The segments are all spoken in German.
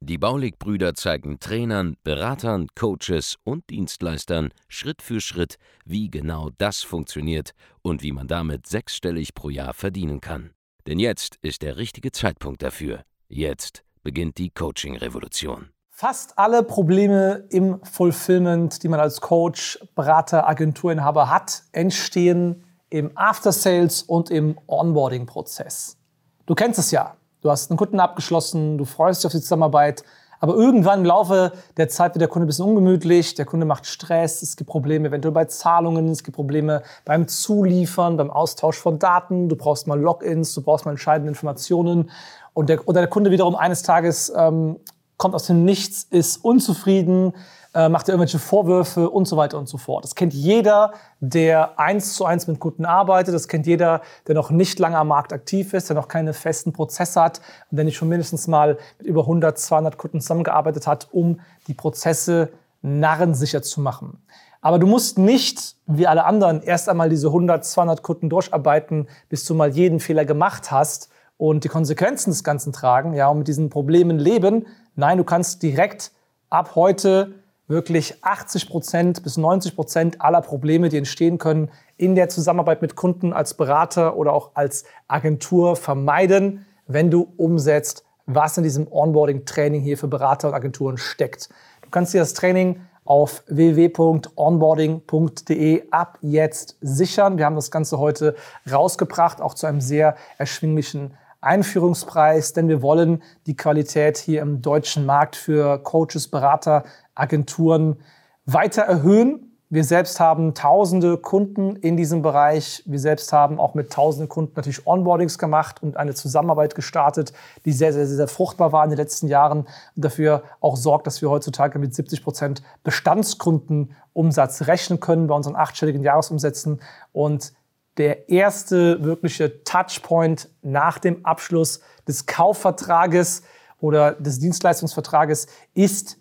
Die Baulig-Brüder zeigen Trainern, Beratern, Coaches und Dienstleistern Schritt für Schritt, wie genau das funktioniert und wie man damit sechsstellig pro Jahr verdienen kann. Denn jetzt ist der richtige Zeitpunkt dafür. Jetzt beginnt die Coaching-Revolution. Fast alle Probleme im Fulfillment, die man als Coach, Berater, Agenturinhaber hat, entstehen im After-Sales und im Onboarding-Prozess. Du kennst es ja. Du hast einen Kunden abgeschlossen, du freust dich auf die Zusammenarbeit, aber irgendwann im Laufe der Zeit wird der Kunde ein bisschen ungemütlich, der Kunde macht Stress, es gibt Probleme eventuell bei Zahlungen, es gibt Probleme beim Zuliefern, beim Austausch von Daten, du brauchst mal Logins, du brauchst mal entscheidende Informationen und der, oder der Kunde wiederum eines Tages ähm, kommt aus dem Nichts, ist unzufrieden, äh, macht irgendwelche Vorwürfe und so weiter und so fort. Das kennt jeder, der eins zu eins mit Kunden arbeitet. Das kennt jeder, der noch nicht lange am Markt aktiv ist, der noch keine festen Prozesse hat und der nicht schon mindestens mal mit über 100, 200 Kunden zusammengearbeitet hat, um die Prozesse narrensicher zu machen. Aber du musst nicht, wie alle anderen, erst einmal diese 100, 200 Kunden durcharbeiten, bis du mal jeden Fehler gemacht hast und die Konsequenzen des Ganzen tragen, ja, und mit diesen Problemen leben. Nein, du kannst direkt ab heute wirklich 80 Prozent bis 90 Prozent aller Probleme, die entstehen können, in der Zusammenarbeit mit Kunden als Berater oder auch als Agentur vermeiden, wenn du umsetzt, was in diesem Onboarding-Training hier für Berater und Agenturen steckt. Du kannst dir das Training auf www.onboarding.de ab jetzt sichern. Wir haben das Ganze heute rausgebracht, auch zu einem sehr erschwinglichen Einführungspreis, denn wir wollen die Qualität hier im deutschen Markt für Coaches, Berater, Agenturen weiter erhöhen. Wir selbst haben tausende Kunden in diesem Bereich. Wir selbst haben auch mit tausenden Kunden natürlich Onboardings gemacht und eine Zusammenarbeit gestartet, die sehr, sehr, sehr fruchtbar war in den letzten Jahren und dafür auch sorgt, dass wir heutzutage mit 70 Prozent Bestandskundenumsatz rechnen können bei unseren achtstelligen Jahresumsätzen. Und der erste wirkliche Touchpoint nach dem Abschluss des Kaufvertrages oder des Dienstleistungsvertrages ist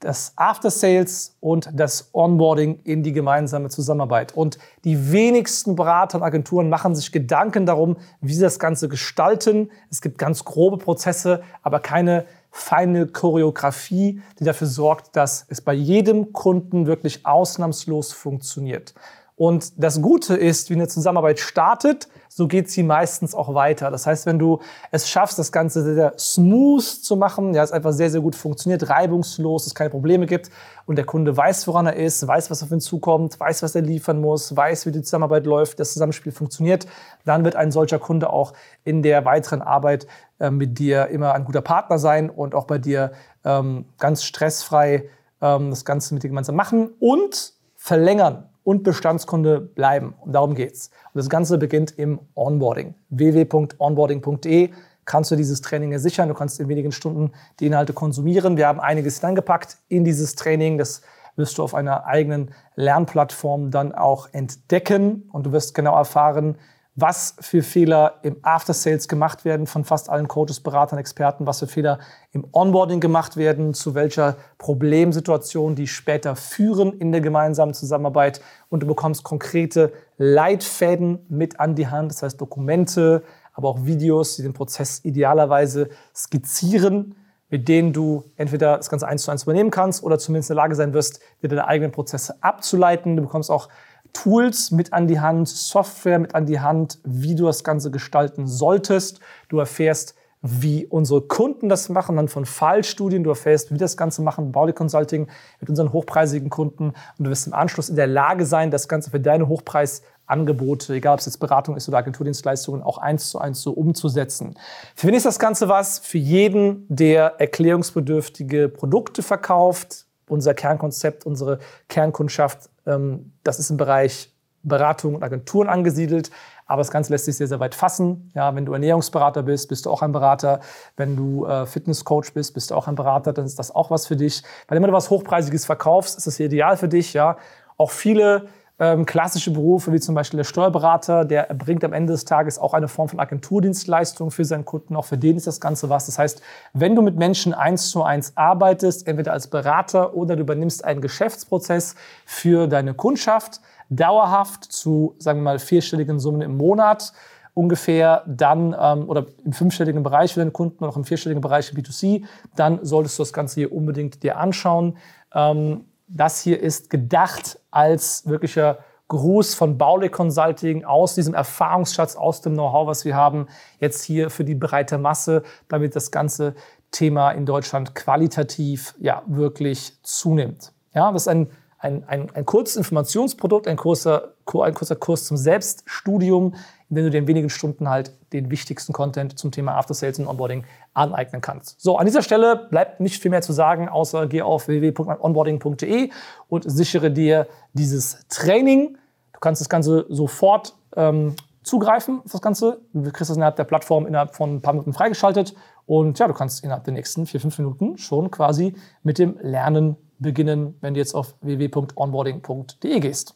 das After Sales und das Onboarding in die gemeinsame Zusammenarbeit. Und die wenigsten Berater und Agenturen machen sich Gedanken darum, wie sie das Ganze gestalten. Es gibt ganz grobe Prozesse, aber keine feine Choreografie, die dafür sorgt, dass es bei jedem Kunden wirklich ausnahmslos funktioniert. Und das Gute ist, wie eine Zusammenarbeit startet, so geht sie meistens auch weiter. Das heißt, wenn du es schaffst, das Ganze sehr, sehr smooth zu machen, ja, es einfach sehr, sehr gut funktioniert, reibungslos, es keine Probleme gibt und der Kunde weiß, woran er ist, weiß, was auf ihn zukommt, weiß, was er liefern muss, weiß, wie die Zusammenarbeit läuft, das Zusammenspiel funktioniert, dann wird ein solcher Kunde auch in der weiteren Arbeit äh, mit dir immer ein guter Partner sein und auch bei dir ähm, ganz stressfrei ähm, das Ganze mit dir gemeinsam machen und verlängern und Bestandskunde bleiben. Und darum geht's. Und das Ganze beginnt im Onboarding. www.onboarding.de kannst du dieses Training sichern. Du kannst in wenigen Stunden die Inhalte konsumieren. Wir haben einiges hineingepackt in dieses Training. Das wirst du auf einer eigenen Lernplattform dann auch entdecken. Und du wirst genau erfahren, was für Fehler im After Sales gemacht werden von fast allen Coaches, Beratern, Experten, was für Fehler im Onboarding gemacht werden, zu welcher Problemsituation die später führen in der gemeinsamen Zusammenarbeit und du bekommst konkrete Leitfäden mit an die Hand, das heißt Dokumente, aber auch Videos, die den Prozess idealerweise skizzieren, mit denen du entweder das Ganze eins zu eins übernehmen kannst oder zumindest in der Lage sein wirst, dir deine eigenen Prozesse abzuleiten. Du bekommst auch Tools mit an die Hand, Software mit an die Hand, wie du das Ganze gestalten solltest. Du erfährst, wie unsere Kunden das machen, dann von Fallstudien. Du erfährst, wie das Ganze machen, Baulig Consulting mit unseren hochpreisigen Kunden. Und du wirst im Anschluss in der Lage sein, das Ganze für deine Hochpreisangebote, egal ob es jetzt Beratung ist oder Agenturdienstleistungen, auch eins zu eins so umzusetzen. Für wen ist das Ganze was? Für jeden, der erklärungsbedürftige Produkte verkauft. Unser Kernkonzept, unsere Kernkundschaft ähm, das ist im Bereich Beratung und Agenturen angesiedelt. Aber das Ganze lässt sich sehr, sehr weit fassen. Ja, wenn du Ernährungsberater bist, bist du auch ein Berater. Wenn du äh, Fitnesscoach bist, bist du auch ein Berater. Dann ist das auch was für dich. Weil immer du was Hochpreisiges verkaufst, ist das ideal für dich. Ja, auch viele ähm, klassische Berufe wie zum Beispiel der Steuerberater, der erbringt am Ende des Tages auch eine Form von Agenturdienstleistung für seinen Kunden. Auch für den ist das Ganze was. Das heißt, wenn du mit Menschen eins zu eins arbeitest, entweder als Berater oder du übernimmst einen Geschäftsprozess für deine Kundschaft, dauerhaft zu, sagen wir mal, vierstelligen Summen im Monat, ungefähr dann ähm, oder im fünfstelligen Bereich für deine Kunden oder auch im vierstelligen Bereich B2C, dann solltest du das Ganze hier unbedingt dir anschauen. Ähm, das hier ist gedacht als wirklicher Gruß von Baule Consulting aus diesem Erfahrungsschatz, aus dem Know-how, was wir haben, jetzt hier für die breite Masse, damit das ganze Thema in Deutschland qualitativ ja wirklich zunimmt. Ja, das ist ein, ein, ein, ein kurzes Informationsprodukt, ein kurzer, ein kurzer Kurs zum Selbststudium, dem du dir in wenigen Stunden halt den wichtigsten Content zum Thema After Sales und Onboarding aneignen kannst. So, an dieser Stelle bleibt nicht viel mehr zu sagen, außer geh auf www.onboarding.de und sichere dir dieses Training. Du kannst das Ganze sofort ähm, zugreifen das Ganze. Du kriegst das innerhalb der Plattform innerhalb von ein paar Minuten freigeschaltet und ja, du kannst innerhalb der nächsten vier, fünf Minuten schon quasi mit dem Lernen beginnen, wenn du jetzt auf www.onboarding.de gehst.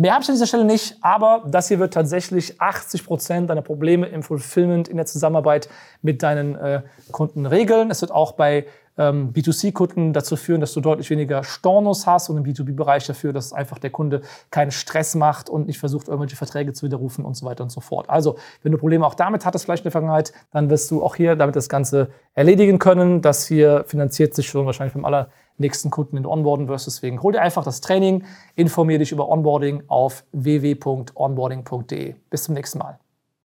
Mehr habe ich an dieser Stelle nicht, aber das hier wird tatsächlich 80 Prozent deiner Probleme im Fulfillment, in der Zusammenarbeit mit deinen äh, Kunden regeln. Es wird auch bei ähm, B2C-Kunden dazu führen, dass du deutlich weniger Stornos hast und im B2B-Bereich dafür, dass einfach der Kunde keinen Stress macht und nicht versucht, irgendwelche Verträge zu widerrufen und so weiter und so fort. Also, wenn du Probleme auch damit hattest, vielleicht in der Vergangenheit, dann wirst du auch hier damit das Ganze erledigen können. Das hier finanziert sich schon wahrscheinlich beim aller nächsten Kunden in Onboarden wirst. Deswegen hol dir einfach das Training, informiere dich über Onboarding auf www.onboarding.de. Bis zum nächsten Mal.